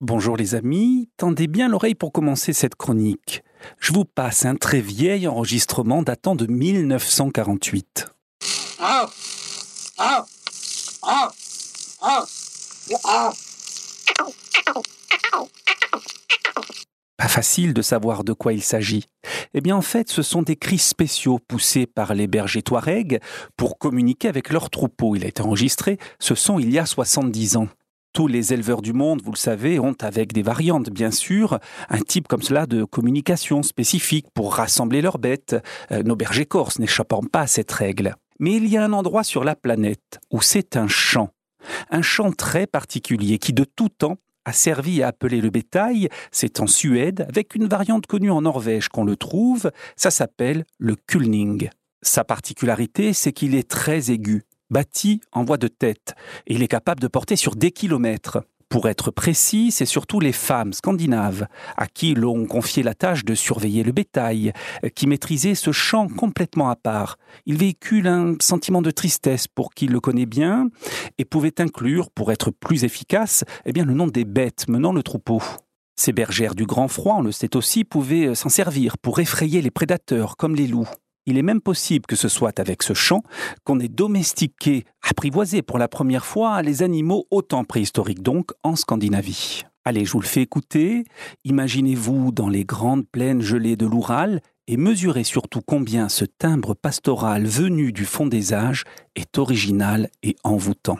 Bonjour les amis, tendez bien l'oreille pour commencer cette chronique. Je vous passe un très vieil enregistrement datant de 1948. Pas facile de savoir de quoi il s'agit. Eh bien en fait, ce sont des cris spéciaux poussés par les bergers Touaregs pour communiquer avec leurs troupeaux. Il a été enregistré, ce sont il y a 70 ans. Tous les éleveurs du monde, vous le savez, ont avec des variantes, bien sûr, un type comme cela de communication spécifique pour rassembler leurs bêtes. Euh, nos bergers corses n'échappant pas à cette règle. Mais il y a un endroit sur la planète où c'est un chant. Un chant très particulier qui de tout temps a servi à appeler le bétail. C'est en Suède, avec une variante connue en Norvège qu'on le trouve. Ça s'appelle le kulning. Sa particularité, c'est qu'il est très aigu bâti en voie de tête, il est capable de porter sur des kilomètres. Pour être précis, c'est surtout les femmes scandinaves à qui l'on confiait la tâche de surveiller le bétail, qui maîtrisaient ce chant complètement à part. Il véhicule un sentiment de tristesse pour qui le connaît bien et pouvait inclure, pour être plus efficace, eh bien, le nom des bêtes menant le troupeau. Ces bergères du grand froid, on le sait aussi, pouvaient s'en servir pour effrayer les prédateurs comme les loups. Il est même possible que ce soit avec ce chant qu'on ait domestiqué, apprivoisé pour la première fois les animaux autant préhistoriques donc en Scandinavie. Allez, je vous le fais écouter. Imaginez-vous dans les grandes plaines gelées de l'Oural et mesurez surtout combien ce timbre pastoral venu du fond des âges est original et envoûtant.